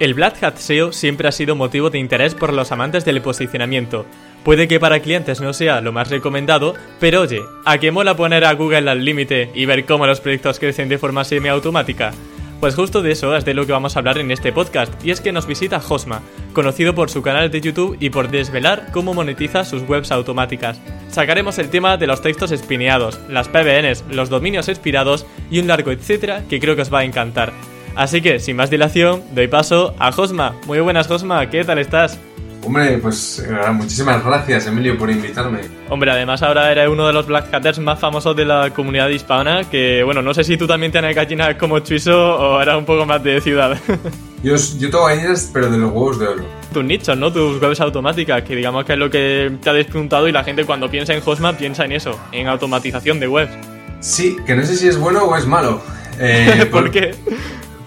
El Black Hat SEO siempre ha sido motivo de interés por los amantes del posicionamiento. Puede que para clientes no sea lo más recomendado, pero oye, ¿a qué mola poner a Google al límite y ver cómo los proyectos crecen de forma semiautomática? Pues justo de eso es de lo que vamos a hablar en este podcast, y es que nos visita Josma, conocido por su canal de YouTube y por desvelar cómo monetiza sus webs automáticas. Sacaremos el tema de los textos espineados, las PBNs, los dominios expirados y un largo etcétera que creo que os va a encantar. Así que, sin más dilación, doy paso a Josma. Muy buenas, Josma, ¿qué tal estás? Hombre, pues eh, muchísimas gracias, Emilio, por invitarme. Hombre, además ahora eres uno de los Black Hatters más famosos de la comunidad hispana, que, bueno, no sé si tú también tienes gallinas como Chuiso o eras un poco más de ciudad. Yo, yo tengo gallinas, pero de los huevos de oro. Tus nichos, ¿no? Tus webs automáticas, que digamos que es lo que te ha despuntado y la gente cuando piensa en Hosma piensa en eso, en automatización de webs. Sí, que no sé si es bueno o es malo. Eh, ¿Por qué?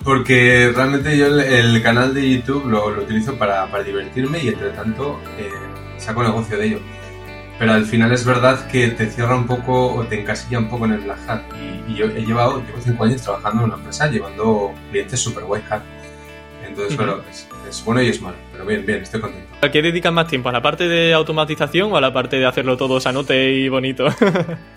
Porque realmente yo el, canal de YouTube lo, utilizo para, divertirme y entre tanto eh, saco negocio de ello. Pero al final es verdad que te cierra un poco o te encasilla un poco en el Black Hat. Y, yo he llevado, llevo cinco años trabajando en una empresa llevando clientes super white hat. Entonces, bueno, es, es, bueno y es malo. Pero bien, bien, estoy contento. ¿A qué dedicas más tiempo? ¿A la parte de automatización o a la parte de hacerlo todo sanote y bonito?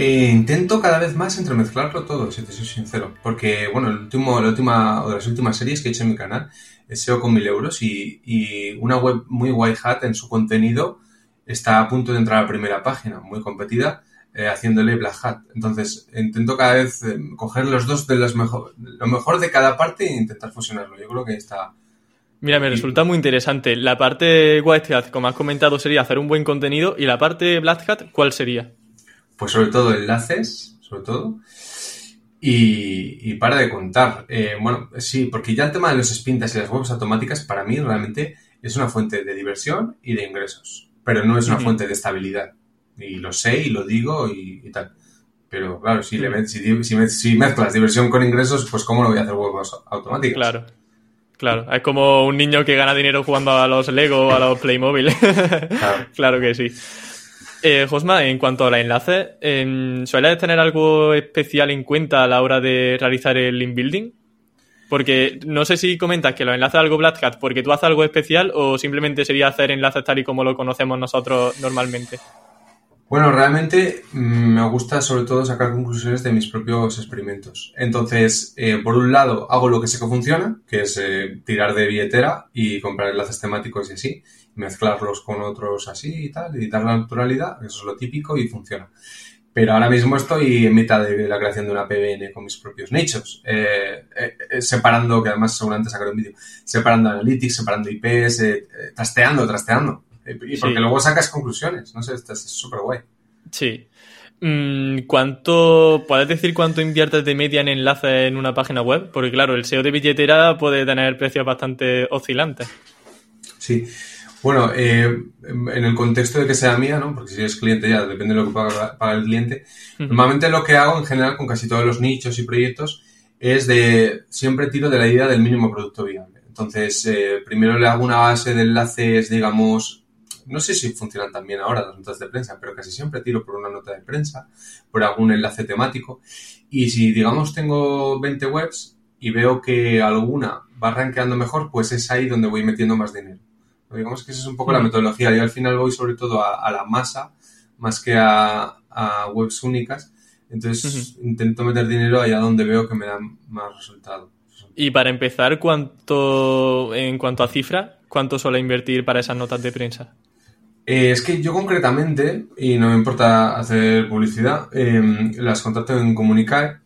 Eh, intento cada vez más entremezclarlo todo, si te soy sincero. Porque, bueno, el último, la última, o de las últimas series que he hecho en mi canal es SEO con mil euros y, una web muy white hat en su contenido está a punto de entrar a la primera página, muy competida, eh, haciéndole black hat. Entonces, intento cada vez eh, coger los dos de los mejor, lo mejor de cada parte e intentar fusionarlo. Yo creo que está... Mira, me resulta muy interesante. La parte white hat, como has comentado, sería hacer un buen contenido y la parte black hat, ¿cuál sería? Pues sobre todo enlaces, sobre todo, y, para de contar. Eh, bueno, sí, porque ya el tema de los spintas y las webs automáticas para mí realmente es una fuente de diversión y de ingresos, pero no es una fuente de estabilidad. Y lo sé y lo digo y, tal. Pero claro, si, le, si, si, mezclas diversión con ingresos, pues ¿cómo no voy a hacer webs automáticas? Claro. Claro, es como un niño que gana dinero jugando a los Lego o a los Playmobil. Claro. claro que sí. Eh, Josma, en cuanto a la enlace, eh, ¿sueles tener algo especial en cuenta a la hora de realizar el link building? Porque no sé si comentas que lo enlaces algo Black Hat porque tú haces algo especial o simplemente sería hacer enlaces tal y como lo conocemos nosotros normalmente. Bueno, realmente mm, me gusta sobre todo sacar conclusiones de mis propios experimentos. Entonces, eh, por un lado, hago lo que sé que funciona, que es eh, tirar de billetera y comprar enlaces temáticos y así mezclarlos con otros así y tal, y dar la naturalidad, eso es lo típico y funciona. Pero ahora mismo estoy en mitad de la creación de una PBN con mis propios nichos, eh, eh, eh, separando, que además seguramente sacaré un vídeo, separando analytics, separando IPs, trasteando, trasteando. y porque luego sacas conclusiones, no sé, es súper guay. Sí. Mm, ¿Cuánto, puedes decir cuánto inviertes de media en enlaces en una página web? Porque claro, el SEO de billetera puede tener precios bastante oscilantes. Sí. Bueno, eh, en el contexto de que sea mía, ¿no? Porque si es cliente ya depende de lo que paga, el cliente. Normalmente lo que hago en general con casi todos los nichos y proyectos es de siempre tiro de la idea del mínimo producto viable. Entonces, eh, primero le hago una base de enlaces, digamos, no sé si funcionan también ahora las notas de prensa, pero casi siempre tiro por una nota de prensa, por algún enlace temático. Y si, digamos, tengo 20 webs y veo que alguna va rankeando mejor, pues es ahí donde voy metiendo más dinero. Digamos que esa es un poco la metodología. Yo al final voy sobre todo a, la masa más que a, webs únicas. Entonces intento meter dinero allá donde veo que me dan más resultado. Y para empezar, ¿cuánto en cuanto a cifra, cuánto suele invertir para esas notas de prensa? Eh, es que yo concretamente, y no me importa hacer publicidad, em, las contrato en Comunicae.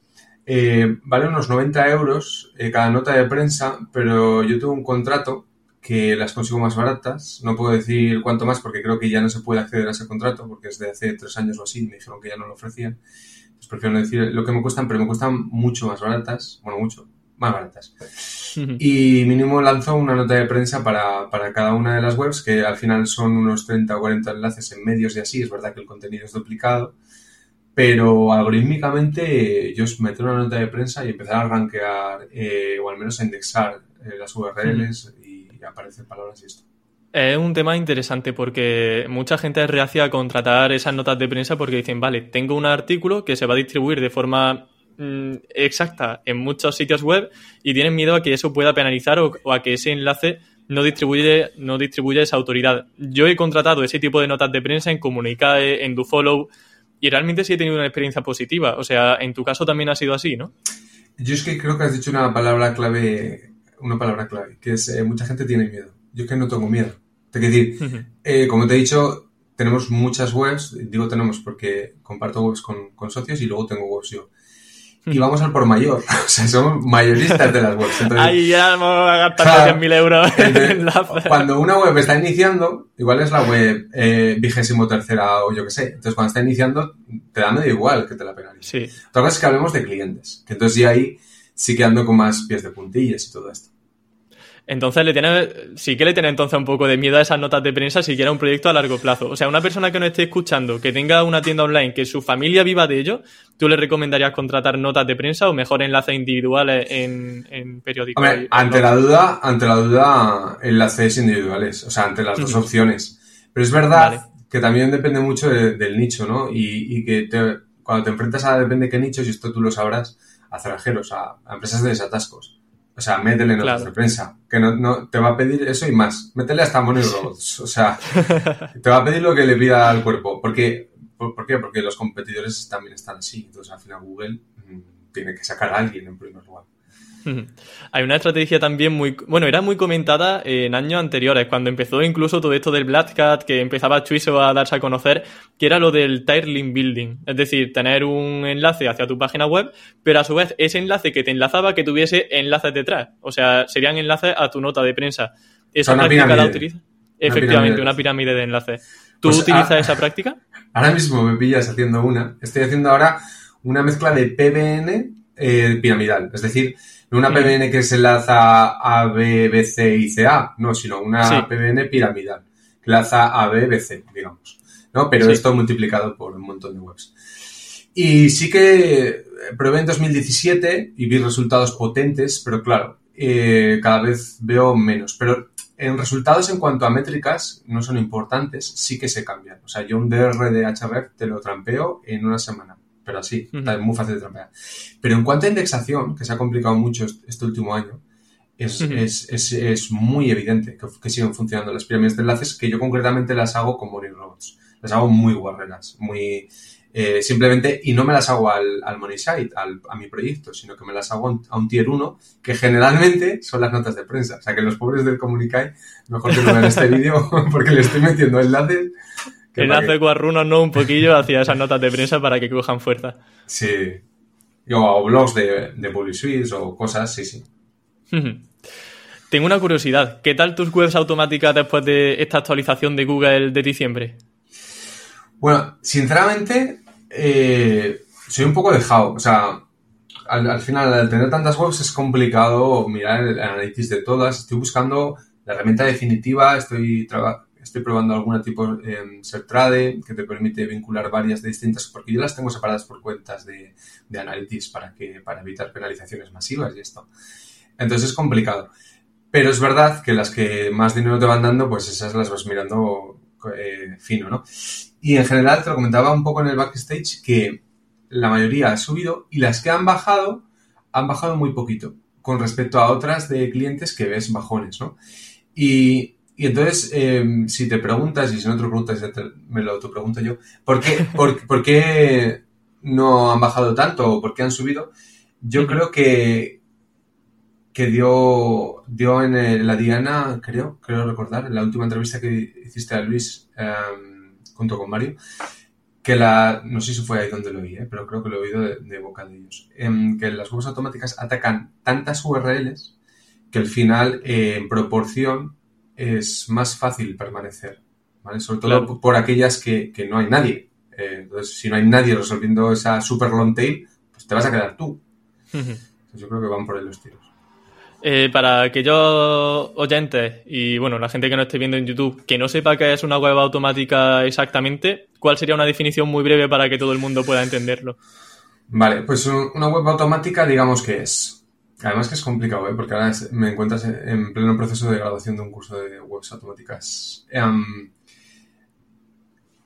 Eh, vale unos 90 euros eh, cada nota de prensa, pero yo tengo un contrato que las consigo más baratas. No puedo decir cuánto más porque creo que ya no se puede acceder a ese contrato porque es de hace tres años o así. Me dijeron que ya no lo ofrecían. Pues prefiero no decir lo que me cuestan, pero me cuestan mucho más baratas. Bueno, mucho. más baratas. Y mínimo lanzó una nota de prensa para, para, cada una de las webs, que al final son unos 30 o 40 enlaces en medios y así. Es verdad que el contenido es duplicado, pero algorítmicamente ellos meten una nota de prensa y empezar a rankear eh, o al menos a indexar eh, las URLs aparecen palabras y esto. Es un tema interesante porque mucha gente es reacia a contratar esas notas de prensa porque dicen, vale, tengo un artículo que se va a distribuir de forma mm, exacta en muchos sitios web y tienen miedo a que eso pueda penalizar o, a que ese enlace no distribuye, no distribuye esa autoridad. Yo he contratado ese tipo de notas de prensa en Comunicae, en DoFollow y realmente sí he tenido una experiencia positiva. O sea, en tu caso también ha sido así, ¿no? Yo es que creo que has dicho una palabra clave, una palabra clave, que es eh, mucha gente tiene miedo. Yo es que no tengo miedo. Te quiero decir, eh, como te he dicho, tenemos muchas webs, digo tenemos porque comparto webs con, con socios y luego tengo webs yo. Y vamos al por mayor, o sea, somos mayoristas de las webs. Ahí ya vamos a gastar 100.000 euros en Cuando una web está iniciando, igual es la web eh, vigésimo tercera o yo qué sé. Entonces, cuando está iniciando, te da medio igual que te la penalice. Sí. Otra cosa es que hablemos de clientes, que entonces ya ahí sí que ando con más pies de puntillas y todo esto. Entonces le tiene, sí que le tiene entonces un poco de miedo a esas notas de prensa si quiere un proyecto a largo plazo. O sea, una persona que no esté escuchando, que tenga una tienda online, que su familia viva de ello, ¿tú le recomendarías contratar notas de prensa o mejor enlaces individuales en, en periódicos? ante la duda, ante la duda, enlaces individuales, o sea, ante las dos opciones. Pero es verdad que también depende mucho del nicho, ¿no? Y, que cuando te enfrentas a depende qué nichos, y esto tú lo sabrás, a cerrajeros, a empresas de desatascos o sea, métele notas de prensa. Que no, no, te va a pedir eso y más. Métele hasta Money Robots. O sea, te va a pedir lo que le pida al cuerpo. ¿Por qué? ¿Por, qué? Porque los competidores también están así. Entonces, al final, Google mm, tiene que sacar a alguien en primer lugar. Hay una estrategia también muy, bueno, era muy comentada en años anteriores, cuando empezó incluso todo esto del Black Cat, que empezaba Chuiso a darse a conocer, que era lo del Tiling Building, es decir, tener un enlace hacia tu página web, pero a su vez ese enlace que te enlazaba que tuviese enlaces detrás, o sea, serían enlaces a tu nota de prensa. ¿Esa práctica la utiliza? Efectivamente, una pirámide de enlaces. ¿Tú pues, utilizas ah, esa práctica? Ahora mismo me pillas haciendo una. Estoy haciendo ahora una mezcla de PBN eh, piramidal. Es decir, no una PBN que se enlaza a B, B, C y C, A, no, sino una PBN piramidal, que enlaza a B, B, C, digamos. ¿no? Pero esto multiplicado por un montón de webs. Y sí que probé en 2017 y vi resultados potentes, pero claro, eh, cada vez veo menos. Pero en resultados en cuanto a métricas no son importantes, sí que se cambian. O sea, yo un DR de href te lo trampeo en una semana pero así, es muy fácil de trampear. Pero en cuanto a indexación, que se ha complicado mucho este último año, es, es, es, es muy evidente que, siguen funcionando las pirámides de enlaces, que yo concretamente las hago con Money Robots. Las hago muy guarreras, muy... Eh, simplemente, y no me las hago al, al Money Site, al, a mi proyecto, sino que me las hago a un tier 1, que generalmente son las notas de prensa. O sea, que los pobres del Comunicai, mejor que no vean este vídeo, porque le estoy metiendo enlaces Enlace guarrunos, ¿no? Un poquillo hacia esas notas de prensa para que cojan fuerza. Sí. O blogs de, de Bully Suites o cosas, sí, sí. Tengo una curiosidad. ¿Qué tal tus webs automáticas después de esta actualización de Google de diciembre? Bueno, sinceramente, eh, soy un poco dejado. O sea, al, final, al tener tantas webs es complicado mirar el análisis de todas. Estoy buscando la herramienta definitiva, estoy trabajando estoy probando algún tipo en Sertrade que te permite vincular varias de distintas, porque yo las tengo separadas por cuentas de, de Analytics para, que, para evitar penalizaciones masivas y esto. Entonces es complicado. Pero es verdad que las que más dinero te van dando, pues esas las vas mirando eh, fino, ¿no? Y en general te lo comentaba un poco en el backstage que la mayoría ha subido y las que han bajado han bajado muy poquito con respecto a otras de clientes que ves bajones, ¿no? Y y entonces, em, si te preguntas, y si no te lo preguntas, me lo pregunto yo, ¿por qué, por, qué no han bajado tanto o por qué han subido? Yo creo que, que dio, dio en la Diana, creo, creo recordar, en la última entrevista que hiciste a Luis em, junto con Mario, que la, no sé si fue ahí donde lo oí, ¿eh? pero creo que lo he oído de, boca de ellos, em, que las webs automáticas atacan tantas URLs que al final, eh, en proporción, es más fácil permanecer, ¿vale? Sobre todo por aquellas que, no hay nadie. Eh, entonces, si no hay nadie resolviendo esa super long tail, pues te vas a quedar tú. yo creo que van por ahí los tiros. Eh, para aquellos oyentes y bueno, la gente que no esté viendo en YouTube, que no sepa qué es una web automática exactamente, ¿cuál sería una definición muy breve para que todo el mundo pueda entenderlo? Vale, pues una web automática, digamos que es. Además que es complicado, ¿eh? porque ahora me encuentras en pleno proceso de graduación de un curso de webs automáticas. Em,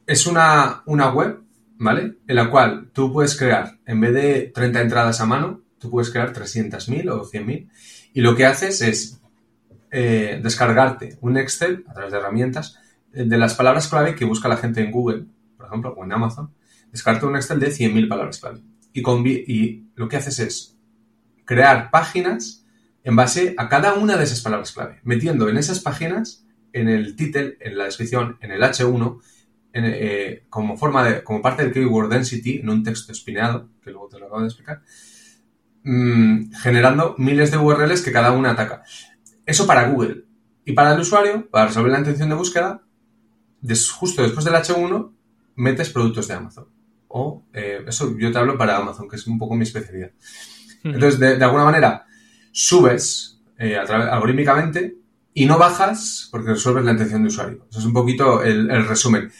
es una, una web, ¿vale? En la cual tú puedes crear, en vez de 30 entradas a mano, tú puedes crear 300.000 o 100.000 y lo que haces es eh, descargarte un Excel a través de herramientas eh, de las palabras clave que busca la gente en Google, por ejemplo, o en Amazon. Descargarte un Excel de 100.000 palabras clave. Y, y lo que haces es crear páginas en base a cada una de esas palabras clave, metiendo en esas páginas, en el título, en la descripción, en el H1, eh, como forma de, como parte del keyword density, en un texto espineado, que luego te lo acabo de explicar, Mm, generando miles de URLs que cada una ataca. Eso para Google. Y para el usuario, para resolver la intención de búsqueda, justo después del H1, metes productos de Amazon. O eh, eso yo te hablo para Amazon, que es un poco mi especialidad. Entonces, de, alguna manera, subes eh, algorítmicamente y no bajas porque resuelves la intención de usuario. Eso es un poquito el resumen.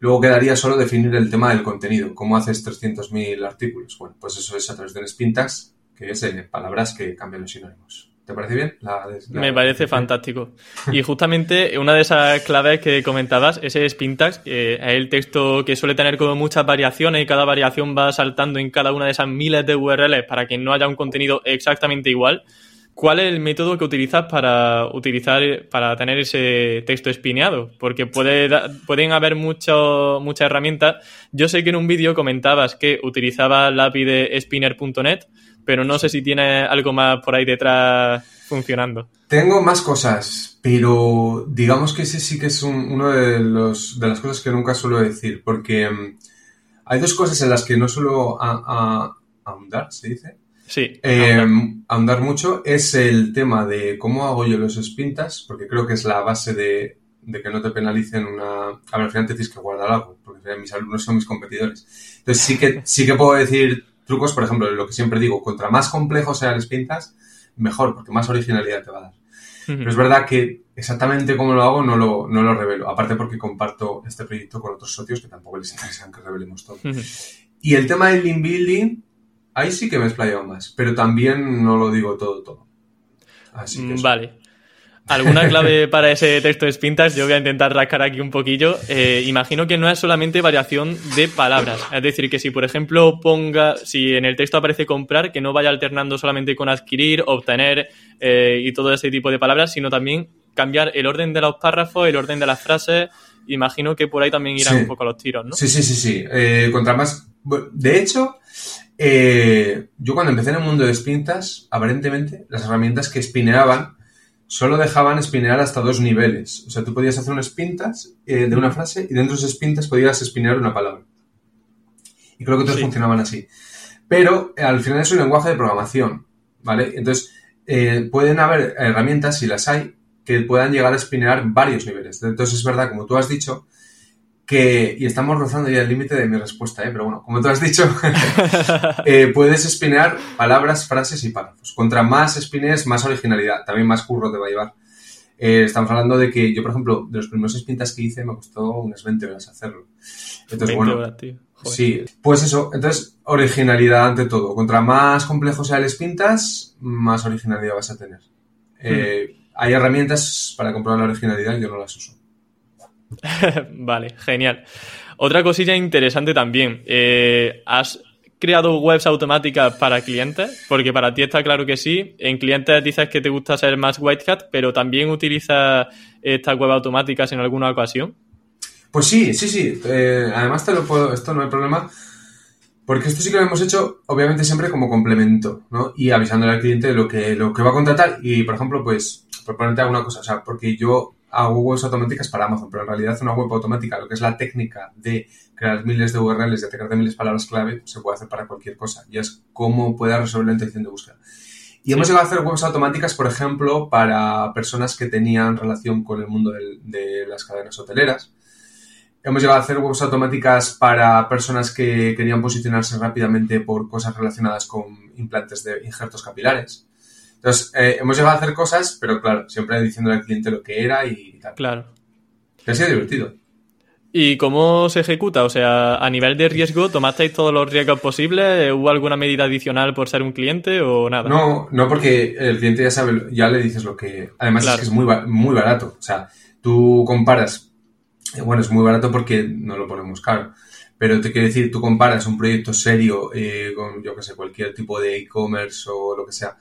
Luego quedaría solo definir el tema del contenido. ¿Cómo haces 300.000 artículos? Bueno, pues eso es a través de un Spintax, que es de palabras que cambian los sinónimos. ¿Te parece bien? Me parece fantástico. Y justamente una de esas claves que comentabas, ese Spintax, que es el texto que suele tener como muchas variaciones y cada variación va saltando en cada una de esas miles de URLs para que no haya un contenido exactamente igual. ¿Cuál es el método que utilizas para utilizar para tener ese texto espineado? Porque puede, pueden haber muchas herramientas. Yo sé que en un vídeo comentabas que utilizabas la API de spinner.net, pero no sé si tiene algo más por ahí detrás funcionando. Tengo más cosas, pero digamos que ese sí que es uno de, los, de las cosas que nunca suelo decir, porque mm, hay dos cosas en las que no suelo ahondar, se dice Sí. Eh, ahondar mucho es el tema de cómo hago yo los spintas, porque creo que es la base de, que no te penalicen una... A ver, al final te tienes que guardar algo, porque mis alumnos son mis competidores. Entonces sí que, sí que puedo decir trucos, por ejemplo, lo que siempre digo, contra más complejo sea el spintas, mejor, porque más originalidad te va a dar. Pero es verdad que exactamente cómo lo hago no lo, no lo revelo, aparte porque comparto este proyecto con otros socios que tampoco les interesan que revelemos todo. Y el tema del link building, Ahí sí que me he explayado más, pero también no lo digo todo, todo. Así que vale. ¿Alguna clave para ese texto de Spintas? Yo voy a intentar rascar aquí un poquillo. Eh, imagino que no es solamente variación de palabras. Es decir, que si por ejemplo ponga, si en el texto aparece comprar, que no vaya alternando solamente con adquirir, obtener eh, y todo ese tipo de palabras, sino también cambiar el orden de los párrafos, el orden de las frases. Imagino que por ahí también irán un poco los tiros, ¿no? Sí, sí, sí, sí. Eh, contra más. De hecho, yo cuando empecé en el mundo de spintas, aparentemente las herramientas que espineaban solo dejaban espinear hasta dos niveles. O sea, tú podías hacer un spintas eh, de una frase y dentro de esos spintas podías espinear una palabra. Y creo que todos funcionaban así. Pero eh, al final es un lenguaje de programación, ¿vale? Entonces, pueden haber herramientas, si las hay, que puedan llegar a espinear varios niveles. Entonces, es verdad, como tú has dicho, que, y estamos rozando ya el límite de mi respuesta, ¿eh? pero bueno, como tú has dicho, eh, puedes espinear palabras, frases y párrafos. Contra más espines, más originalidad, también más curro te va a llevar. Eh, estamos hablando de que yo, por ejemplo, de los primeros spintas que hice me costó unas 20 horas hacerlo. Entonces, bueno, sí, pues eso, entonces originalidad ante todo. Contra más complejo sea el spintas, más originalidad vas a tener. Hmm. Hay herramientas para comprobar la originalidad, yo no las uso. vale, genial. Otra cosilla interesante también. Eh, ¿Has creado webs automáticas para clientes? Porque para ti está claro que sí. En clientes dices que te gusta ser más white hat, pero también utilizas estas webs automáticas en alguna ocasión. Pues sí, sí, sí. Eh, además te lo puedo, esto no hay problema. Porque esto sí que lo hemos hecho, obviamente, siempre como complemento, ¿no? Y avisándole al cliente lo que, lo que va a contratar. Y, por ejemplo, pues, por ponerte alguna cosa, o sea, porque yo hago webs automáticas para Amazon, pero en realidad una web automática, lo que es la técnica de crear miles de URLs y atacar de miles de palabras clave, se puede hacer para cualquier cosa. Y es cómo pueda resolver la intención de búsqueda. Y hemos llegado a hacer webs automáticas, por ejemplo, para personas que tenían relación con el mundo de las cadenas hoteleras. hemos llegado a hacer webs automáticas para personas que querían posicionarse rápidamente por cosas relacionadas con implantes de injertos capilares. Entonces, eh, hemos llegado a hacer cosas, pero claro, siempre diciéndole al cliente lo que era y tal. Claro. Que ha sido divertido. ¿Y cómo se ejecuta? O sea, a nivel de riesgo, ¿tomasteis todos los riesgos posibles? ¿Hubo alguna medida adicional por ser un cliente o nada? No, no, porque el cliente ya sabe, ya le dices lo que. Además, es que es muy, muy barato. O sea, tú comparas. Bueno, es muy barato porque no lo ponemos caro. Pero te quiero decir, tú comparas un proyecto serio eh, con, yo que sé, cualquier tipo de e-commerce o lo que sea,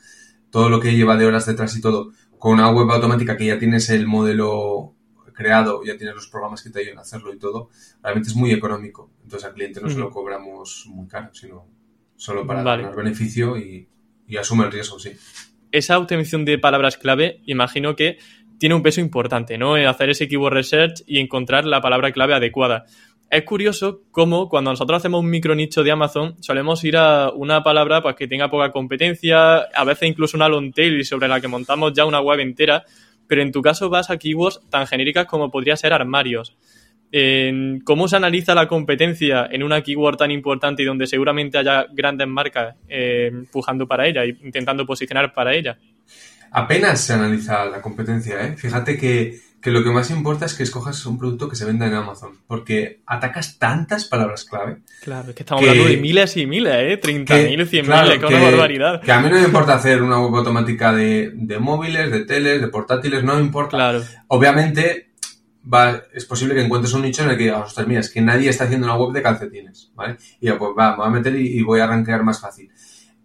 todo lo que lleva de horas detrás y todo, con una web automática que ya tienes el modelo creado, ya tienes los programas que te ayudan a hacerlo y todo, realmente es muy económico. Entonces al cliente no se lo cobramos muy caro, sino solo para ganar beneficio y, y asume el riesgo, sí. Esa obtención de palabras clave, imagino que tiene un peso importante, ¿no? Hacer ese keyword research y encontrar la palabra clave adecuada. Es curioso cómo cuando nosotros hacemos un micro nicho de Amazon solemos ir a una palabra pues, que tenga poca competencia, a veces incluso una long tail sobre la que montamos ya una web entera pero en tu caso vas a keywords tan genéricas como podría ser armarios. ¿Cómo se analiza la competencia en una keyword tan importante y donde seguramente haya grandes marcas eh, empujando para ella e intentando posicionar para ella? Apenas se analiza la competencia, ¿eh? Fíjate que que lo que más importa es que escojas un producto que se venda en Amazon, porque atacas tantas palabras clave. Claro, es que estamos hablando de miles y miles, ¿eh? 30.000, 100.000, que, una barbaridad. Que a mí no me importa hacer una web automática de, de móviles, de teles, de portátiles, no me importa. Claro. Obviamente, va, es posible que encuentres un nicho en el que digas, ostras, mira, es que nadie está haciendo una web de calcetines, ¿vale? Y ya, pues va, me voy a meter y, voy a arranquear más fácil.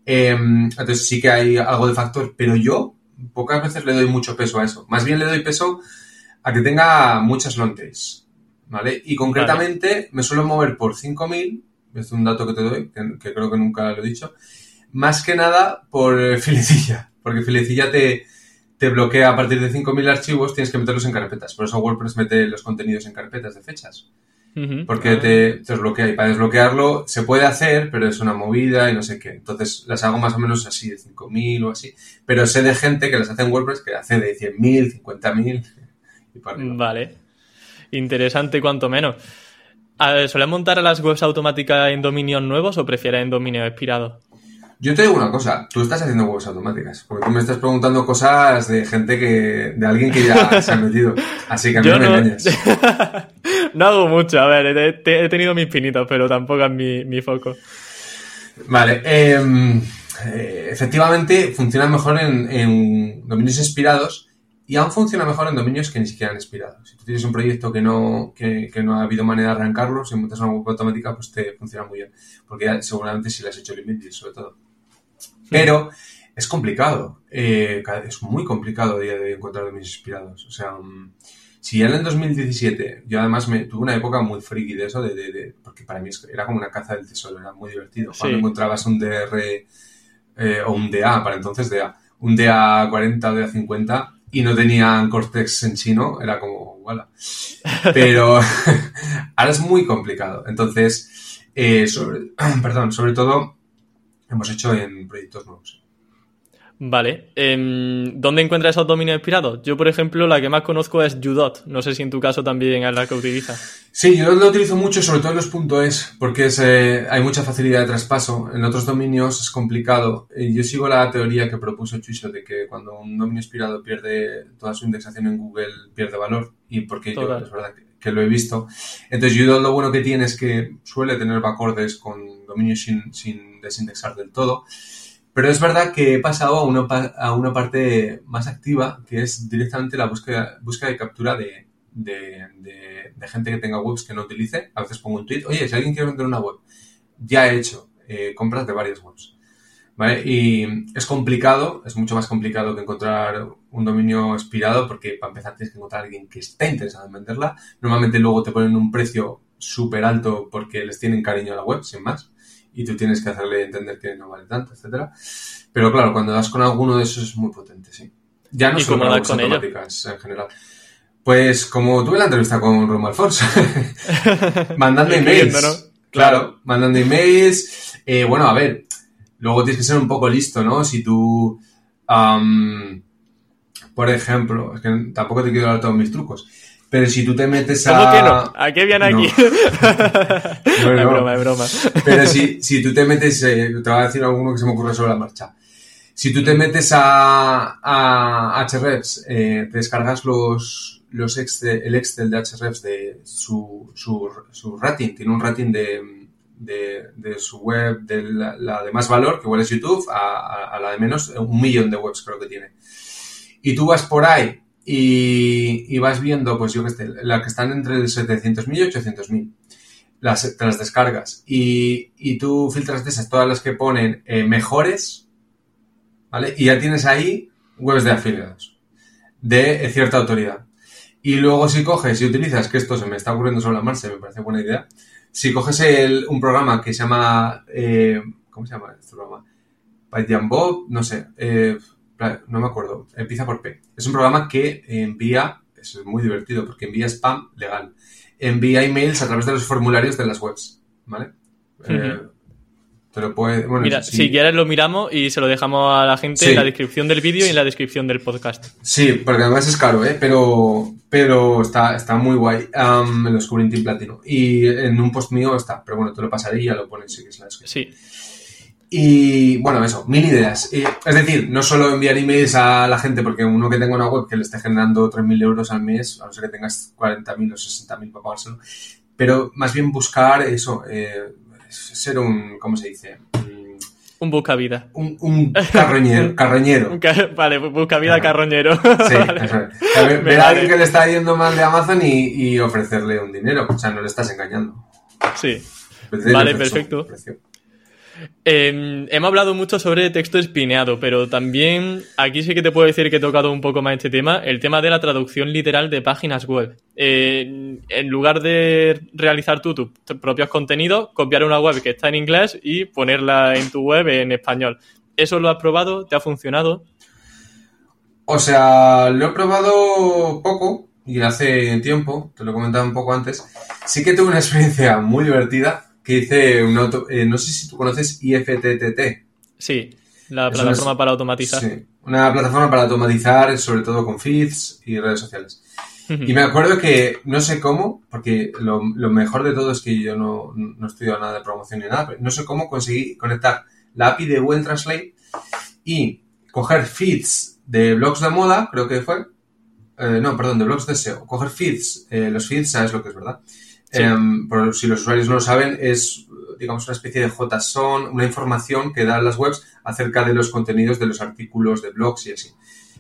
Em, entonces sí que hay algo de factor, pero yo pocas veces le doy mucho peso a eso. Más bien le doy peso a que tenga muchas long ¿vale? Y concretamente me suelo mover por 5.000, es un dato que te doy, que, creo que nunca lo he dicho, más que nada por filecilla, porque filecilla te, te bloquea a partir de 5.000 archivos, tienes que meterlos en carpetas. Por eso WordPress mete los contenidos en carpetas de fechas. Porque te, te bloquea y para desbloquearlo se puede hacer, pero es una movida y no sé qué. Entonces las hago más o menos así, de 5.000 o así. Pero sé de gente que las hace en WordPress que hace de 100.000, 50.000. Vale. Interesante cuanto menos. ¿Sueles montar a las webs automáticas en dominios nuevos o prefieres en dominios expirados? Yo te digo una cosa, tú estás haciendo webs automáticas, porque tú me estás preguntando cosas de gente que, de alguien que ya se ha metido, así que a mí no me engañes. no hago mucho, a ver, he, tenido mis pinitos, pero tampoco es mi, foco. Vale, em, eh, efectivamente funciona mejor en, en dominios expirados, y aún funciona mejor en dominios que ni siquiera han expirado. Si tú tienes un proyecto que no, que, no ha habido manera de arrancarlo, si montas una web automática, pues te funciona muy bien. Porque seguramente si le has hecho limited, sobre todo. Pero es complicado. Eh, es muy complicado a día de encontrar dominios inspirados. O sea, mm, si ya en el 2017, yo además me, tuve una época muy friki de eso, de, porque para mí era como una caza del tesoro, era muy divertido. Cuando encontrabas un DR eh, o un DA, para entonces DA, un DA 40 o DA 50 y no tenían Cortex en chino, era como, voilà. Pero ahora es muy complicado. Entonces, eh, perdón, sobre todo hemos hecho en proyectos nuevos. Vale. Em, ¿Dónde encuentras esos dominios inspirados? Yo, por ejemplo, la que más conozco es Udot. No sé si en tu caso también es la que utilizas. Sí, Udot lo utilizo mucho, sobre todo en los .es, porque es, eh, hay mucha facilidad de traspaso. En otros dominios es complicado. yo sigo la teoría que propuso Chuiso de que cuando un dominio inspirado pierde toda su indexación en Google, pierde valor. Y porque yo, es verdad que, lo he visto. Entonces, Udot lo bueno que tiene es que suele tener bacordes con dominios sin, sin desindexar del todo. Pero es verdad que he pasado a una, a una parte más activa, que es directamente la búsqueda, búsqueda de captura de, de, de, gente que tenga webs que no utilice. A veces pongo un tweet, oye, si alguien quiere vender una web, ya he hecho eh, compras de varias webs. ¿Vale? Y es complicado, es mucho más complicado que encontrar un dominio expirado porque para empezar tienes que encontrar a alguien que esté interesado en venderla. Normalmente luego te ponen un precio súper alto porque les tienen cariño a la web, sin más y tú tienes que hacerle entender que no vale tanto, etcétera. Pero claro, cuando das con alguno de esos es muy potente, sí. Ya no solo las automáticas en general. Pues como tuve la entrevista con Roma Alfonso, mandando emails. Claro, mandando emails. Eh, bueno, a ver, luego tienes que ser un poco listo, ¿no? Si tú, por ejemplo, es que tampoco te quiero dar todos mis trucos. Pero si tú te metes a... ¿Cómo que no? ¿A qué viene aquí? Bueno, es broma, es broma. Pero si, si tú te metes, eh, te voy a decir alguno que se me ocurre sobre la marcha. Si tú te metes a, a Hrefs, eh, te descargas los, los Excel, el Excel de Hrefs de su, su, su rating, tiene un rating de, de, de su web, de la, la de más valor, que igual es YouTube, a, a- a la de menos, un millón de webs creo que tiene. Y tú vas por ahí y, vas viendo, pues yo que sé, las que están entre 700.000 y 800.000 las, te las descargas y, y tú filtras de esas todas las que ponen eh, mejores, ¿vale? Y ya tienes ahí webs de afiliados de cierta autoridad. Y luego si coges y utilizas, que esto se me está ocurriendo sobre la marcha, me parece buena idea, si coges el- un programa que se llama, eh, ¿cómo se llama este programa? Bob, no sé, eh, no me acuerdo, empieza por P. Es un programa que envía, es muy divertido porque envía spam legal envía emails a través de los formularios de las webs, ¿vale? Eh, te lo puede... Bueno, Mira, sí, si quieres lo miramos y se lo dejamos a la gente Sí. en la descripción del vídeo y en la descripción del podcast. Sí, porque además es caro, ¿eh? Pero, pero está, está muy guay. Um, lo descubrí en Team Platino. Y en un post mío está, pero bueno, te lo pasaré y ya lo pones si quieres en la descripción. Sí. Y bueno, eso, mil ideas. Y, es decir, no solo enviar emails a la gente, porque uno que tenga una web que le esté generando 3.000 euros al mes, a no ser que tengas 40.000 o 60.000 para pagárselo, pero más bien buscar eso, eh, ser un, ¿cómo se dice? Un busca vida. Un, un carroñero. carroñero. Vale, busca vida Ajá. carroñero. Sí, Vale. eso es. A ver, a alguien que le está yendo mal de Amazon y, y ofrecerle un dinero. O sea, no le estás engañando. Sí. Vale, perfecto. precio. Eh, hemos hablado mucho sobre texto espineado, pero también aquí sí que te puedo decir que he tocado un poco más este tema, el tema de la traducción literal de páginas web. Eh, en lugar de realizar tú tus propios contenidos, copiar una web que está en inglés y ponerla en tu web en español. ¿Eso lo has probado? ¿Te ha funcionado? O sea, lo he probado poco y hace tiempo, te lo he comentado un poco antes. Sí que tuve una experiencia muy divertida que hice un auto, eh, no sé si tú conoces IFTTT. Sí, la Eso plataforma es- para automatizar. Sí, una plataforma para automatizar, sobre todo con feeds y redes sociales. Y me acuerdo que, no sé cómo, porque lo, lo mejor de todo es que yo no, no he estudiado nada de promoción ni nada, pero no sé cómo conseguí conectar la API de Google Translate y coger feeds de blogs de moda, creo que fue, eh, no, perdón, de blogs de SEO, coger feeds, eh, los feeds, sabes lo que es, ¿verdad? Sí. Em, por si los usuarios no lo saben, es, digamos, una especie de JSON, una información que dan las webs acerca de los contenidos de los artículos de blogs y así,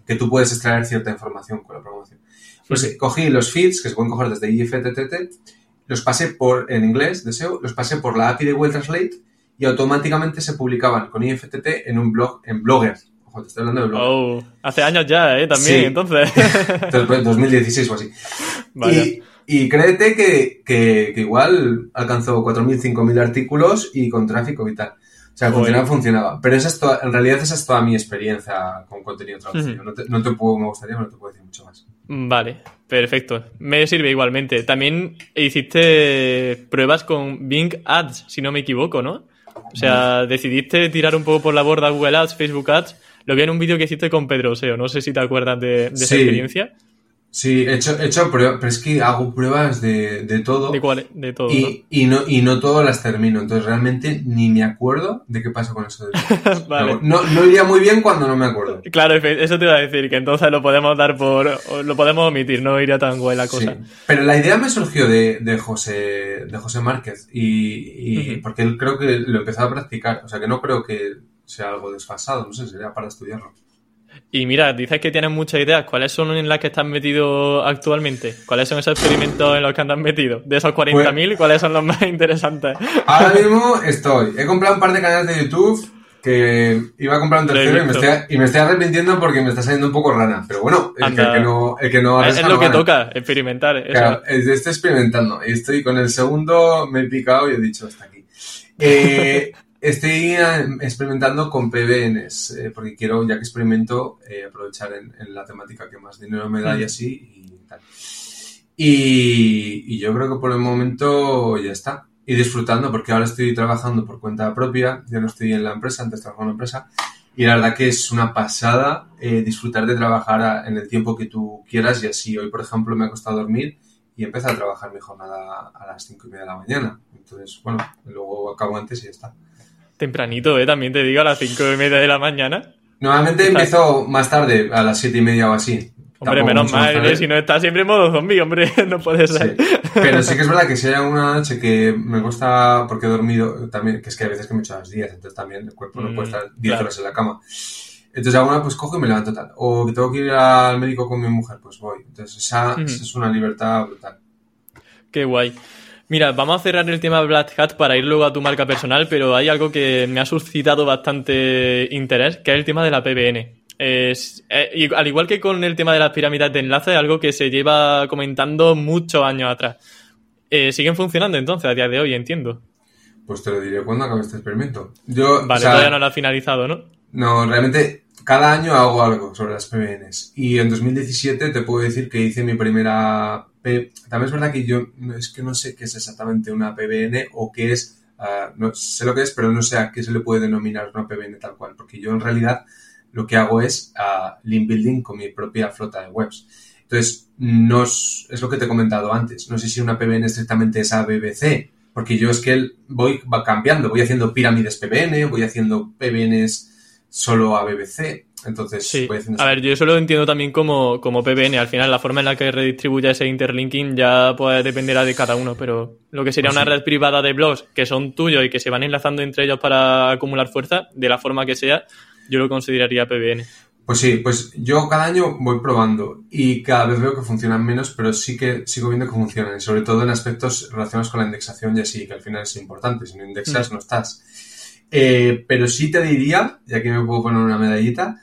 que tú puedes extraer cierta información con la promoción. Pues eh, cogí los feeds que se pueden coger desde IFTTT, los pasé por, en inglés, de SEO, los pasé por la API de Google Translate y automáticamente se publicaban con IFTT en un blog, en Blogger. Ojo, te estoy hablando de Blogger. Oh, hace años ya, ¿eh? También, Sí. entonces. Entonces, pues, 2016 o así. Vaya. Y, y créete que, que, que igual alcanzó 4.000, 5.000 artículos y con tráfico y tal. O sea, funcionaba, funcionaba. Pero esa es toda- en realidad esa es toda mi experiencia con contenido traducido. No, te, no te puedo, me gustaría, pero no te puedo decir mucho más. Vale, perfecto. Me sirve igualmente. También hiciste pruebas con Bing Ads, si no me equivoco, ¿no? O sea, decidiste tirar un poco por la borda Google Ads, Facebook Ads. Lo vi en un vídeo que hiciste con Pedro Oseo. No sé si te acuerdas de, de esa experiencia. Sí, he hecho, he hecho pruebas, pero es que hago pruebas de, de todo. De, cuál, de todo, ¿no? y, y, no, y no todas las termino. Entonces realmente ni me acuerdo de qué pasa con eso. Vale. no, no iría muy bien cuando no me acuerdo. Claro, eso te iba a decir, que entonces lo podemos dar por... lo podemos omitir, no iría tan guay la cosa. Sí. Pero la idea me surgió de, de José, de José Márquez y, y porque él creo que lo empezó a practicar. O sea que no creo que sea algo desfasado, no sé, sería para estudiarlo. Y mira, dices que tienes muchas ideas. ¿Cuáles son en las que estás metido actualmente? ¿Cuáles son esos experimentos en los que andas metido? De esos 40.000, ¿cuáles son los más interesantes? Ahora mismo estoy. He comprado un par de canales de YouTube que iba a comprar un tercero y me, estoy, y me estoy arrepintiendo porque me está saliendo un poco rana. Pero bueno, el, que, Anda. el que no, el que no es, lo que gana. toca, experimentar. eso. Claro, es- estoy experimentando. Y estoy con el segundo, me he picado y he dicho hasta aquí. Eh, estoy eh, experimentando con PBNs, eh, porque quiero, ya que experimento, eh, aprovechar en, en la temática que más dinero me da y Mm. así. Y, tal. Y, y yo creo que por el momento ya está. Y disfrutando, porque ahora estoy trabajando por cuenta propia, ya no estoy en la empresa, antes trabajaba en la empresa. y la verdad que es una pasada eh, disfrutar de trabajar en el tiempo que tú quieras y así. Hoy, por ejemplo, me ha costado dormir y empecé a trabajar mi jornada a las cinco y media de la mañana. Entonces, bueno, luego acabo antes y ya está. Tempranito, ¿eh? También te digo, a las cinco y media de la mañana. Normalmente empiezo más tarde, a las siete y media o así. Hombre, menos mal, si no estás siempre en modo zombie, hombre, no puede ser. Pero sí que es verdad que si hay alguna noche que me cuesta, porque he dormido también, que es que hay veces que me he hecho las 10, entonces también el cuerpo no puede mm, estar 10 horas en la cama. Entonces alguna pues cojo y me levanto tal. O que tengo que ir al médico con mi mujer, pues voy. Entonces esa, esa es una libertad brutal. Qué guay. Mira, vamos a cerrar el tema Black Hat para ir luego a tu marca personal, pero hay algo que me ha suscitado bastante interés, que es el tema de la PBN. Es, eh, al igual que con el tema de las pirámides de enlace, algo que se lleva comentando muchos años atrás. Eh, ¿Siguen funcionando entonces a día de hoy? Entiendo. Pues te lo diré cuando acabe este experimento. Yo, vale, todavía no lo ha finalizado, ¿no? No, realmente cada año hago algo sobre las PBNs. Y en 2017 te puedo decir que hice mi primera también es verdad que yo es que no sé qué es exactamente una PBN o qué es, ah, no sé lo que es, pero no sé a qué se le puede denominar una PBN tal cual, porque yo en realidad lo que hago es uh, link building con mi propia flota de webs. Entonces, no es, lo que te he comentado antes. No sé si una PBN estrictamente es ABBC, porque yo es que voy cambiando, voy haciendo pirámides PBN, voy haciendo PBNs solo ABBC. Entonces, sí. a ver, yo eso lo entiendo también como, como PBN. Al final, la forma en la que redistribuye ese interlinking ya puede dependerá de cada uno, pero lo que sería pues una red privada de blogs que son tuyos y que se van enlazando entre ellos para acumular fuerza, de la forma que sea, yo lo consideraría PBN. Pues sí, pues yo cada año voy probando y cada vez veo que funcionan menos, pero sí que sigo viendo que funcionan, sobre todo en aspectos relacionados con la indexación y así, que al final es importante. Si no indexas, mm. no estás. Eh, pero sí te diría, ya que me puedo poner una medallita,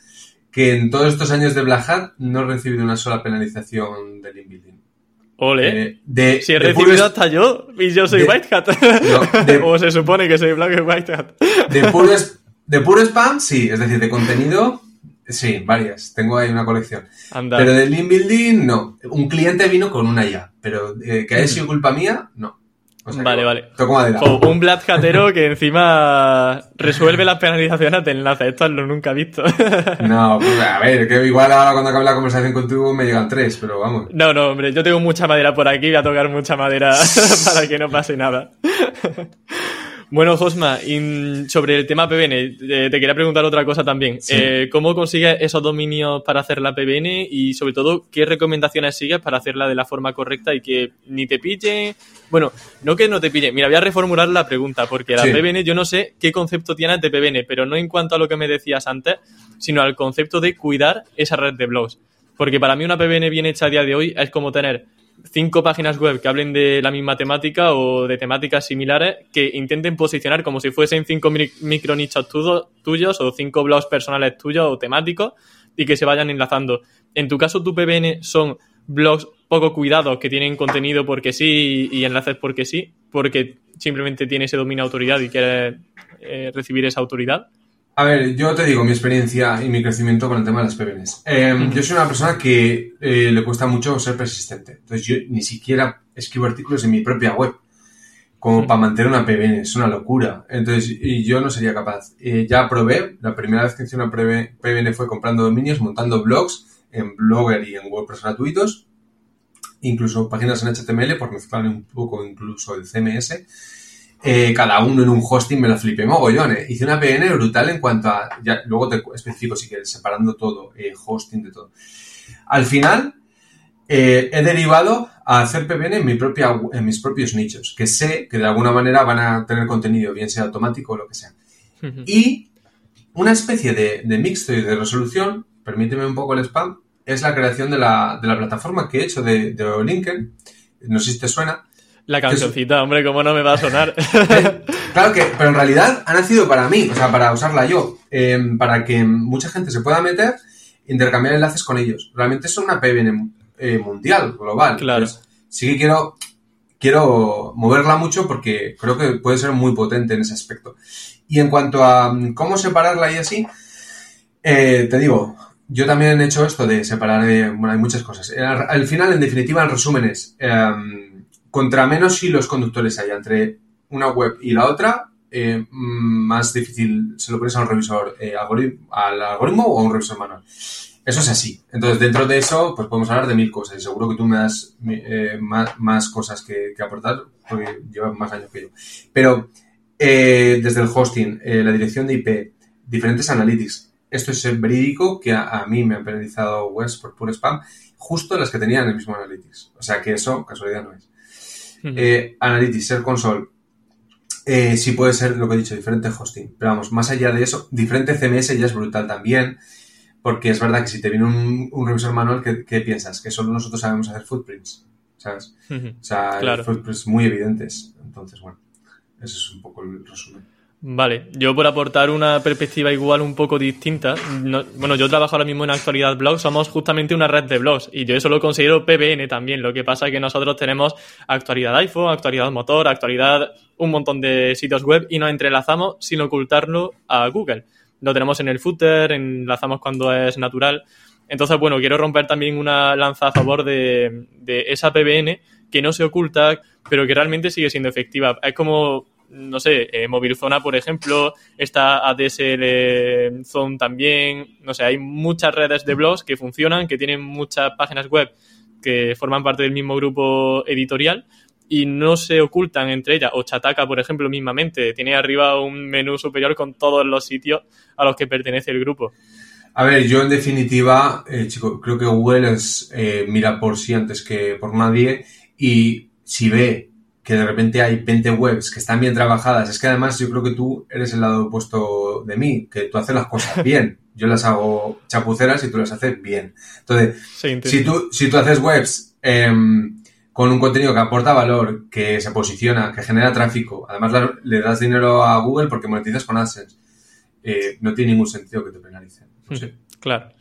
que en todos estos años de Black Hat no he recibido una sola penalización del inbuilding. Ole. Eh, de, si he recibido hasta yo y yo soy White Hat. o se supone que soy Black White Hat. De puro, de puro spam, sí. Es decir, de contenido, sí, varias. Tengo ahí una colección. Pero del inbuilding, no. Un cliente vino con una ya. Pero eh, que haya sido culpa mía, no vale, vale. un Black Hatero que encima resuelve las penalizaciones de enlace. Esto lo nunca he visto. no, pues a ver, que igual ahora cuando acabe la conversación contigo me llegan tres, pero vamos. No, no, hombre, yo tengo mucha madera por aquí, voy a tocar mucha madera para que no pase nada. Bueno, Josma, sobre el tema PBN, eh, te quería preguntar otra cosa también. Eh, ¿Cómo consigues esos dominios para hacer la PBN y sobre todo qué recomendaciones sigues para hacerla de la forma correcta y que ni te pille? Bueno, no que no te pille. Mira, voy a reformular la pregunta porque la PBN yo no sé qué concepto tienes de PBN, pero no en cuanto a lo que me decías antes, sino al concepto de cuidar esa red de blogs. Porque para mí una PBN bien hecha a día de hoy es como tener cinco páginas web que hablen de la misma temática o de temáticas similares que intenten posicionar como si fuesen cinco micro nichos tuyos o cinco blogs personales tuyos o temáticos y que se vayan enlazando. En tu caso, tu PBN son blogs poco cuidados que tienen contenido porque sí y enlaces porque sí, porque simplemente tiene ese dominio autoridad y quiere eh, recibir esa autoridad. A ver, yo te digo mi experiencia y mi crecimiento con el tema de las PBNs. Em, yo soy una persona que eh, le cuesta mucho ser persistente. Entonces yo ni siquiera escribo artículos en mi propia web como para mantener una PBN. Es una locura. Entonces y yo no sería capaz. Eh, ya probé, la primera vez que hice una PBN fue comprando dominios, montando blogs en Blogger y en WordPress gratuitos, incluso páginas en HTML por mezclar un poco incluso el CMS eh, cada uno en un hosting me la flipé mogollones. Hice una PN brutal en cuanto a, ya, luego te especifico si quieres, separando todo, eh, hosting de todo. Al final, eh, he derivado a hacer PBN en, mi propia, en mis propios nichos, que sé que de alguna manera van a tener contenido, bien sea automático o lo que sea. Y una especie de, de mixto y de resolución, permíteme un poco el spam, es la creación de la, de la plataforma que he hecho de, de Linken. No sé si te suena la cancioncita, hombre, ¿cómo no me va a sonar? claro que, pero en realidad ha nacido para mí, o sea, para usarla yo, em, para que mucha gente se pueda meter, intercambiar enlaces con ellos. Realmente es una PBN eh, mundial, global. Claro. sí que quiero, quiero moverla mucho porque creo que puede ser muy potente en ese aspecto. Y en cuanto a mm, cómo separarla y así, eh, te digo, yo también he hecho esto de separar, eh, bueno, hay muchas cosas. Al, final, en definitiva, el resumen es, em, contra menos hilos conductores haya entre una web y la otra, eh, más difícil se lo pones a un revisor eh, al algoritmo o a un revisor manual. Eso es así. Entonces, dentro de eso, pues podemos hablar de mil cosas y seguro que tú me das eh, más, cosas que, aportar porque llevas más años que yo. Pero desde el hosting, la dirección de IP, diferentes analytics, esto es verídico que a, mí me han penalizado webs por puro spam, justo las que tenían el mismo analytics. O sea que eso, casualidad no es. Analytics, Ser Console, eh, sí puede ser lo que he dicho, diferente hosting. Pero vamos, más allá de eso, diferente CMS ya es brutal también, porque es verdad que si te viene un, revisor manual, ¿qué, piensas? Que solo nosotros sabemos hacer footprints, ¿sabes? O sea, footprints muy evidentes. Entonces, bueno, ese es un poco el resumen. Vale, yo por aportar una perspectiva igual un poco distinta, bueno, yo trabajo ahora mismo en Actualidad Blog, somos justamente una red de blogs y yo eso lo considero PBN también, lo que pasa es que nosotros tenemos actualidad iPhone, actualidad motor, actualidad, un montón de sitios web y nos entrelazamos sin ocultarlo a Google. Lo tenemos en el footer, enlazamos cuando es natural. Entonces, bueno, quiero romper también una lanza a favor de, de esa PBN que no se oculta, pero que realmente sigue siendo efectiva. Es como no sé, eh, Mobilzona, por ejemplo, está ADSL Zone también, no sé, hay muchas redes de blogs que funcionan, que tienen muchas páginas web que forman parte del mismo grupo editorial y no se ocultan entre ellas. O Chataka, por ejemplo, mismamente, tiene arriba un menú superior con todos los sitios a los que pertenece el grupo. A ver, yo en definitiva, eh, chico, creo que Google eh, mira por sí antes que por nadie y si ve que de repente hay 20 webs que están bien trabajadas. Es que además yo creo que tú eres el lado opuesto de mí, que tú haces las cosas bien. Yo las hago chapuceras y tú las haces bien. Entonces, si, tú, si tú haces webs em, con un contenido que aporta valor, que se posiciona, que genera tráfico, además le das dinero a Google porque monetizas con AdSense, eh, no tiene ningún sentido que te penalicen. Claro.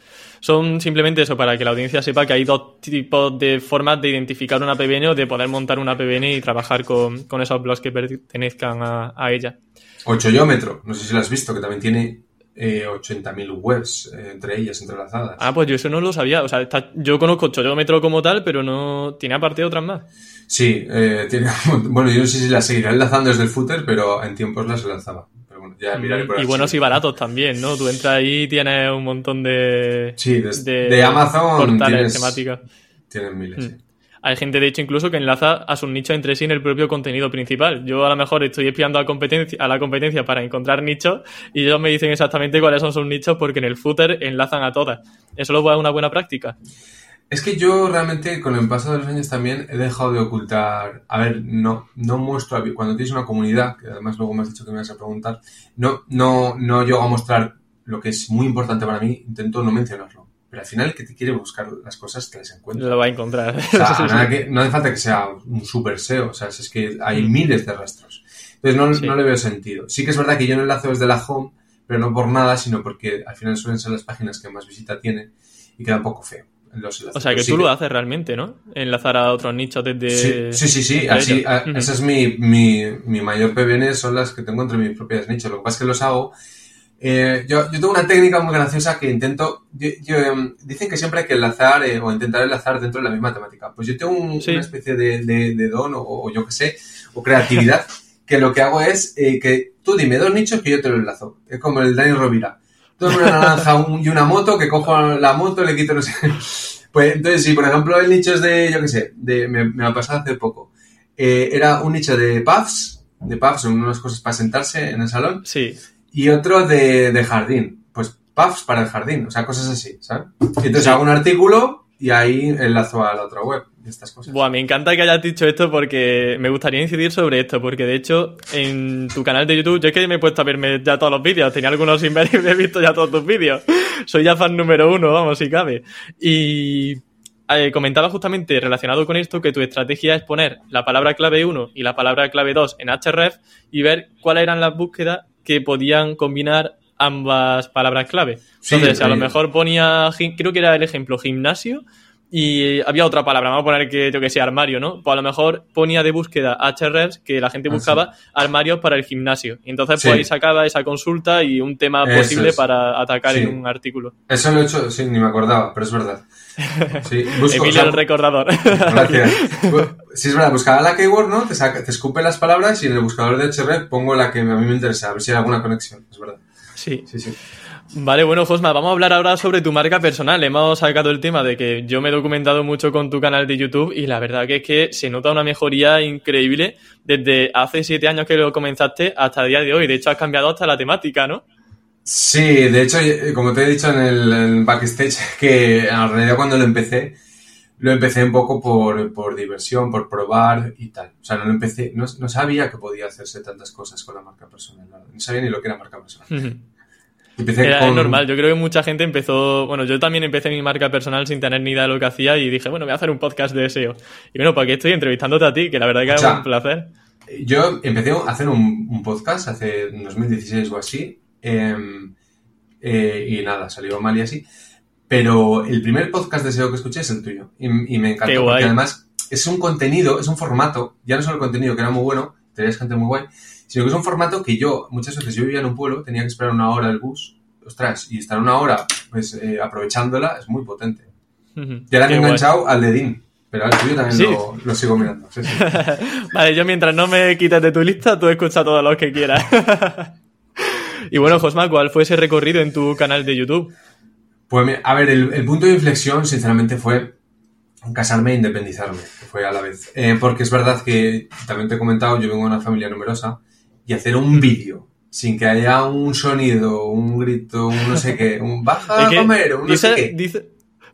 Son simplemente eso, para que la audiencia sepa que hay dos tipos de formas de identificar una PBN o de poder montar una PBN y trabajar con, esos blogs que pertenezcan a, ella. O Choyómetro, no sé si lo has visto, que también tiene eh, 80.000 webs eh, entre ellas entrelazadas. Ah, pues yo eso no lo sabía. O sea, yo conozco Choyómetro como tal, pero no tiene aparte otras más. Sí, eh, tiene, bueno, yo no sé si las seguirá enlazando desde el footer, pero en tiempos las lanzaba. Y buenos y baratos también, ¿no? Tú entras ahí y tienes un montón de. Sí, de, Amazon. Tienes, temáticas. Tienen miles, mm. Hay gente, de hecho, incluso que enlaza a sus nichos entre sí en el propio contenido principal. Yo a lo mejor estoy espiando a, competencia, a la competencia para encontrar nichos y ellos me dicen exactamente cuáles son sus nichos porque en el footer enlazan a todas. ¿Eso lo es una buena práctica? Es que yo realmente con el paso de los años también he dejado de ocultar, a ver, no, no muestro, cuando tienes una comunidad, que además luego me has dicho que me vas a preguntar, no, no, no llego a mostrar lo que es muy importante para mí, intento no mencionarlo. Pero al final el que te quiere buscar las cosas te las encuentra. Lo va a encontrar. no hace falta que sea un super SEO, o sea, es que hay mm. miles de rastros. Entonces no, no le veo sentido. Sí que es verdad que yo no enlazo desde la home, pero no por nada, sino porque al final suelen ser las páginas que más visita tiene y queda un poco feo o sea, que tú lo haces realmente, ¿no? Enlazar a otros nichos desde... Sí, sí, sí, Así, esa es mi, mi, mi, mayor PBN, son las que tengo entre mis propias nichos. Lo que pasa es que los hago... Eh, yo, yo, tengo una técnica muy graciosa que intento... Em, dicen que siempre hay que enlazar eh, o intentar enlazar dentro de la misma temática. Pues yo tengo una especie de, de, don o, yo qué sé, o creatividad, que lo que hago es eh, que tú dime dos nichos que yo te lo enlazo. Es como el Daniel Rovira todo una naranja y una moto, que cojo la moto, le quito no sé. Pues entonces, si por ejemplo el nicho es de, yo qué sé, de, me, me ha pasado hace poco, eh, era un nicho de puffs, de puffs, son unas cosas para sentarse en el salón. Sí. Y otro de, de jardín. Pues puffs para el jardín, o sea, cosas así, ¿sabes? entonces hago un artículo y ahí enlazo a la otra web estas cosas. Buah, me encanta que hayas dicho esto porque me gustaría incidir sobre esto, porque de hecho en tu canal de YouTube, yo es que me he puesto a verme ya todos los vídeos, tenía algunos sin ver y me he visto ya todos tus vídeos. Soy ya fan número uno, vamos, si cabe. Y eh, comentaba justamente relacionado con esto que tu estrategia es poner la palabra clave 1 y la palabra clave 2 en href y ver cuáles eran las búsquedas que podían combinar ambas palabras clave. Entonces, a lo mejor ponía, creo que era el ejemplo gimnasio, y había otra palabra, vamos a poner que yo que sé, armario, ¿no? Pues a lo mejor ponía de búsqueda HREFs que la gente Ah, buscaba armarios para el gimnasio. Y entonces Sí. pues ahí sacaba esa consulta y un tema Eso posible es. para atacar Sí. en un artículo. Eso lo he hecho, sí, ni me acordaba, pero es verdad. Sí, busco, Emilio o sea, el recordador. Gracias. Sí, es verdad, buscaba la keyword, ¿no? Te, saca, te escupe las palabras y en el buscador de HR pongo la que a mí me interesa, a ver si hay alguna conexión, es verdad. Sí. Sí, sí. Vale, bueno, Josma, vamos a hablar ahora sobre tu marca personal. Hemos sacado el tema de que yo me he documentado mucho con tu canal de YouTube y la verdad que es que se nota una mejoría increíble desde hace siete años que lo comenzaste hasta el día de hoy. De hecho, has cambiado hasta la temática, ¿no? Sí, de hecho, eh, como te he dicho en el, en backstage, que en realidad cuando lo empecé, lo empecé un poco por, por diversión, por probar y tal. O sea, no lo empecé, no, no sabía que podía hacerse tantas cosas con la marca personal. ¿no? No sabía ni lo que era marca personal. Empecé Era con- es normal, yo creo que mucha gente empezó, bueno, yo también empecé mi marca personal sin tener ni idea de lo que hacía y dije, bueno, voy a hacer un podcast de SEO. Y bueno, ¿para qué estoy entrevistándote a ti? Que la verdad que es Ya. un placer. Yo empecé a hacer un, un podcast hace en 2016 o así, em, eh, y nada, salió mal y así. Pero el primer podcast de SEO que escuché es el tuyo, y, y me encantó, porque además es un contenido, es un formato, ya no solo el contenido que era muy bueno, tenías gente muy guay, sino que es un formato que yo, muchas veces yo vivía en un pueblo, tenía que esperar una hora el bus, ostras, y estar una hora pues eh, aprovechándola es muy potente. Ujú. Y ahora me Qué he guay. enganchado al dedín, pero al tuyo también Sí. lo, lo sigo mirando. sí, sí. Vale, yo mientras no me quites de tu lista, tú escucha todos los que quieras. y bueno, Josma, ¿cuál fue ese recorrido en tu canal de YouTube? Pues a ver, el, el punto de inflexión, sinceramente, fue casarme e independizarme, que fue a la vez. Eh, porque es verdad que, también te he comentado, yo vengo de una familia numerosa, y hacer un vídeo sin que haya un sonido, un grito, un no sé qué, un baja a que comer, un no dice, sé qué. dice-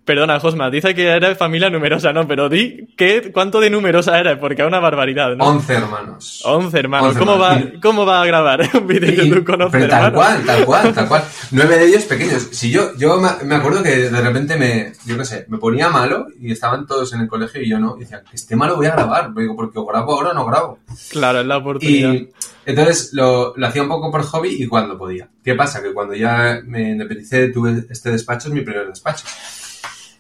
perdona, Josma, dice que eres familia numerosa, ¿no? Pero di ¿qué, cuánto de numerosa eres, porque es una barbaridad, ¿no? 11 hermanos. 11 hermanos. 11 ¿Cómo, hermanos. va, ¿Cómo va a grabar un vídeo YouTube con 11 pero tal hermanos? cual, tal cual, tal cual. Nueve de ellos pequeños. Si yo, yo me acuerdo que de repente me, yo qué sé, me ponía malo y estaban todos en el colegio y yo no. Y decía, que esté malo voy a grabar. Digo, porque o grabo ahora o no grabo. Claro, es la oportunidad. Y entonces lo, lo hacía un poco por hobby y cuando podía. ¿Qué pasa? Que cuando ya me independicé, tuve este despacho, es mi primer despacho.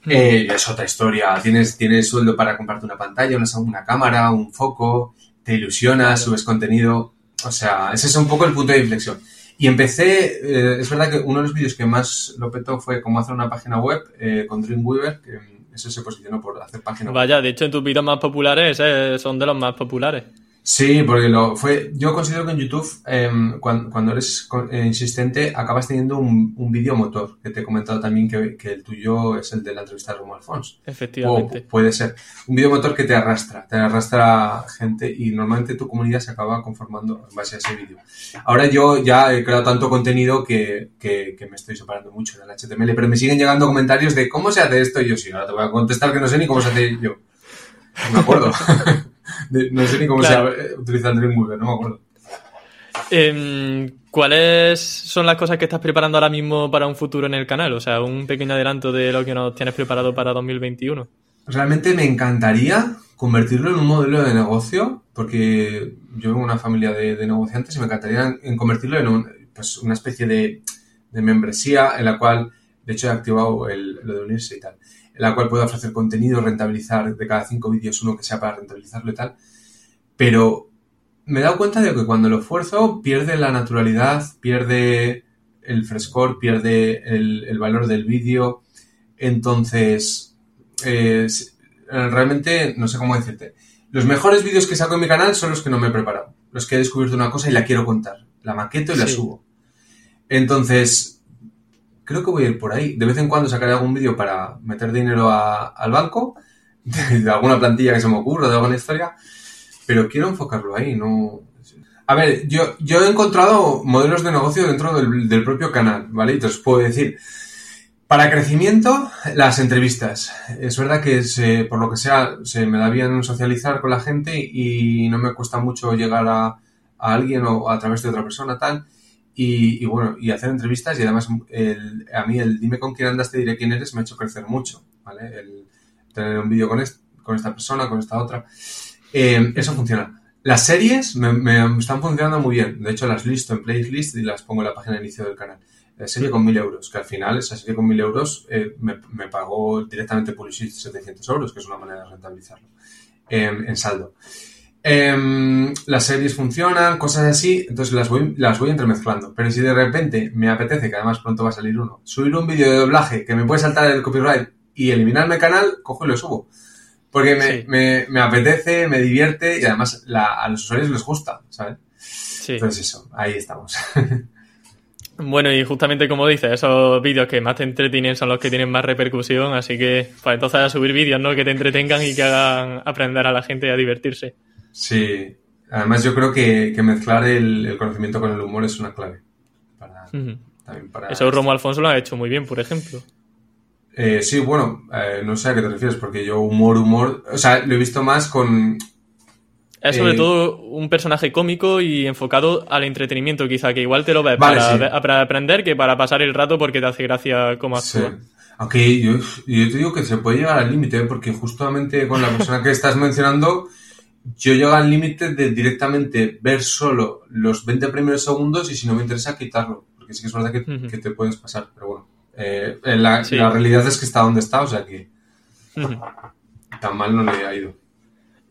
Eh, es otra historia. Tienes, tienes sueldo para comprarte una pantalla, una, una cámara, un foco, te ilusionas, subes contenido. O sea, ese es un poco el punto de inflexión. Y empecé, eh, es verdad que uno de los vídeos que más lo petó fue cómo hacer una página web eh, con Dreamweaver, que eso se posicionó por hacer página web. Vaya, de hecho, en tus vídeos más populares eh, son de los más populares. Sí, porque lo fue. Yo considero que en YouTube, em, cuan- cuando, eres eh, insistente, acabas teniendo un, un vídeo motor. Que te he comentado también que, que el tuyo es el de la entrevista de Romo Alfons. O Efectivamente. puede ser. Un vídeo motor que te arrastra, te arrastra gente y normalmente tu comunidad se acaba conformando en base a ese vídeo. Ahora yo ya he creado tanto contenido que, que, que me estoy separando mucho del HTML, pero me siguen llegando comentarios de cómo se hace esto y yo sí, ahora te voy a contestar que no sé ni cómo se hace yo. No me acuerdo. De- no sé ni cómo Claro. se eh, utiliza Dreamweaver, no me acuerdo. Em, ¿Cuáles son las cosas que estás preparando ahora mismo para un futuro en el canal? O sea, un pequeño adelanto de lo que nos tienes preparado para 2021. Realmente me encantaría convertirlo en un modelo de negocio, porque yo vengo de una familia de, de negociantes y me encantaría en, en convertirlo en un- pues, una especie de, de membresía en la cual, de hecho he activado el- lo de unirse y tal, en la cual puedo ofrecer contenido, rentabilizar de cada cinco vídeos uno que sea para rentabilizarlo y tal. Pero me he dado cuenta de que cuando lo esfuerzo pierde la naturalidad, pierde el frescor, pierde el, el valor del vídeo. Entonces, eh, s- realmente no sé cómo decirte. Los mejores vídeos que saco en mi canal son los que no me he preparado. Los que he descubierto una cosa y la quiero contar. La maqueto y la subo. Entonces, creo que voy a ir por ahí. De vez en cuando sacaré algún vídeo para meter dinero a- al banco, de, alguna plantilla que se me ocurra, de alguna historia, pero quiero enfocarlo ahí, no... A ver, yo, yo he encontrado modelos de negocio dentro del, del propio canal, ¿vale? Y te os puedo decir, para crecimiento, las entrevistas. Es verdad que se- por lo que sea, se me da bien socializar con la gente y no me cuesta mucho llegar a, a alguien o a través de otra persona, tal. Y, y bueno, y hacer entrevistas y además el- a mí el dime con quién andas te diré quién eres me ha hecho crecer mucho, ¿vale? El tener un vídeo con, est- con esta persona, con esta otra. Eh, eso funciona. Las series me, me están funcionando muy bien. De hecho, las listo en playlist y las pongo en la página de inicio del canal. serie con 1000 euros, que al final esa serie con 1000 euros eh, me, me, pagó directamente Publishit 700 euros, que es una manera de rentabilizarlo en saldo. Em, las series funcionan, cosas así, entonces las voy, las voy entremezclando. Pero si de repente me apetece, que además pronto va a salir uno, subir un vídeo de doblaje que me puede saltar el copyright y eliminarme el canal, cojo y lo subo. Porque me, me, me apetece, me divierte y además a los usuarios les gusta, ¿sabes? Sí. Entonces eso, ahí estamos. Bueno, y justamente como dices, esos vídeos que más te entretienen son los que tienen más repercusión, así que pues entonces a subir vídeos, ¿no? Que te entretengan y que hagan aprender a la gente a divertirse. Sí, además yo creo que, mezclar el, conocimiento con el humor es una clave. Para, Eso Romo Alfonso lo ha hecho muy bien, por ejemplo. Eh, sí, bueno, eh, no sé a qué te refieres, porque yo humor, humor, o sea, lo he visto más con... Es sobre eh, todo un personaje cómico y enfocado al entretenimiento, quizá, que igual te lo ves para, aprender que para pasar el rato porque te hace gracia cómo actúa. Aunque yo, yo, te digo que se puede llegar al límite, porque justamente con la persona que estás mencionando yo llego al límite de directamente ver solo los 20 primeros segundos y si no me interesa quitarlo, porque sí que es verdad que, te puedes pasar, pero bueno, eh, la, realidad es que está donde está, o sea que tan mal no le ha ido.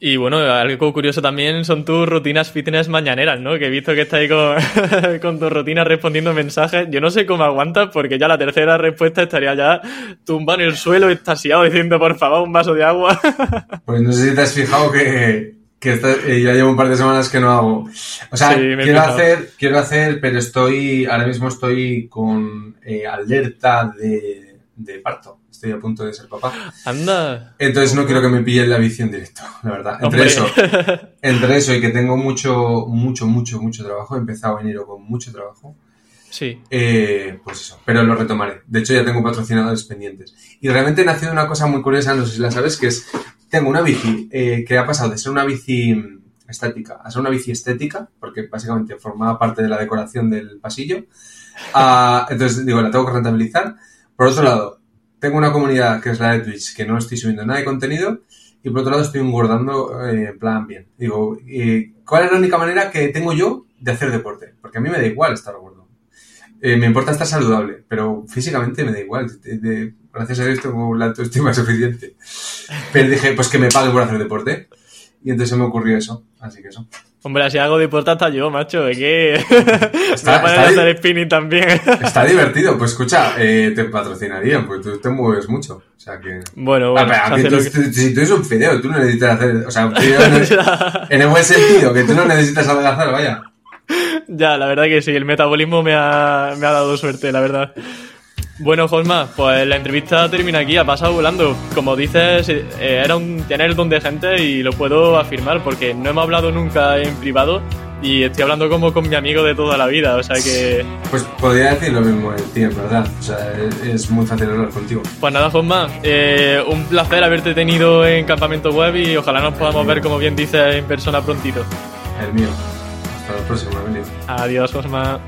Y bueno, algo curioso también son tus rutinas fitness mañaneras, ¿no? Que he visto que estás ahí con, con tu rutina respondiendo mensajes. Yo no sé cómo aguantas porque ya la tercera respuesta estaría ya tumbado en el suelo, estasiado, diciendo por favor un vaso de agua. Pues no sé si te has fijado que, que eh, ya llevo un par de semanas que no hago. O sea, quiero hacer, quiero hacer, pero estoy, ahora mismo estoy con eh, alerta de, de, parto. Estoy a punto de ser papá. Anda. Entonces no quiero que me pillen la bici en directo, la verdad. Entre eso, entre eso y que tengo mucho, mucho, mucho, mucho trabajo. He empezado enero con mucho trabajo. Sí. Eh, pues eso, pero lo retomaré. De hecho, ya tengo patrocinadores pendientes. Y realmente nacido una cosa muy curiosa, no sé si la sabes, que es tengo una bici eh, que ha pasado de ser una bici estética a ser una bici estética, porque básicamente formaba parte de la decoración del pasillo. entonces, digo, la tengo que rentabilizar. Por otro lado, tengo una comunidad que es la de Twitch, que no estoy subiendo nada de contenido. Y por otro lado, estoy engordando eh, en plan bien. Digo, ¿cuál es la única manera que tengo yo de hacer deporte? Porque a mí me da igual estar gordo. Eh, me importa estar saludable, pero físicamente me da igual. Gracias a Dios tengo la autoestima suficiente. Pero dije, pues que me paguen por hacer deporte. Y entonces se me ocurrió eso. Así que eso. Hombre, si hago deporte hasta yo, macho. ¿De qué? Está, me está hacer spinning también. está divertido. Pues escucha, eh, te patrocinarían, porque tú te mueves mucho. O sea que. Bueno, bueno. Ah, tú, Si tú eres un fideo, tú no necesitas hacer. O sea, un fideo en el, en el buen sentido, que tú no necesitas adelgazar, vaya. Ya, la verdad que sí, el metabolismo me ha, me ha dado suerte, la verdad. Bueno, Josma, pues la entrevista termina aquí, ha pasado volando. Como dices, eh, era un tener don de gente y lo puedo afirmar porque no hemos hablado nunca en privado y estoy hablando como con mi amigo de toda la vida, o sea que... Pues podría decir lo mismo de ti, en verdad. O sea, es muy fácil hablar contigo. Pues nada, Josma, eh, un placer haberte tenido en Campamento Web y ojalá nos podamos ver, como bien dices, en persona prontito. El mío. Hasta la próxima, Emilio. Adiós, Josma.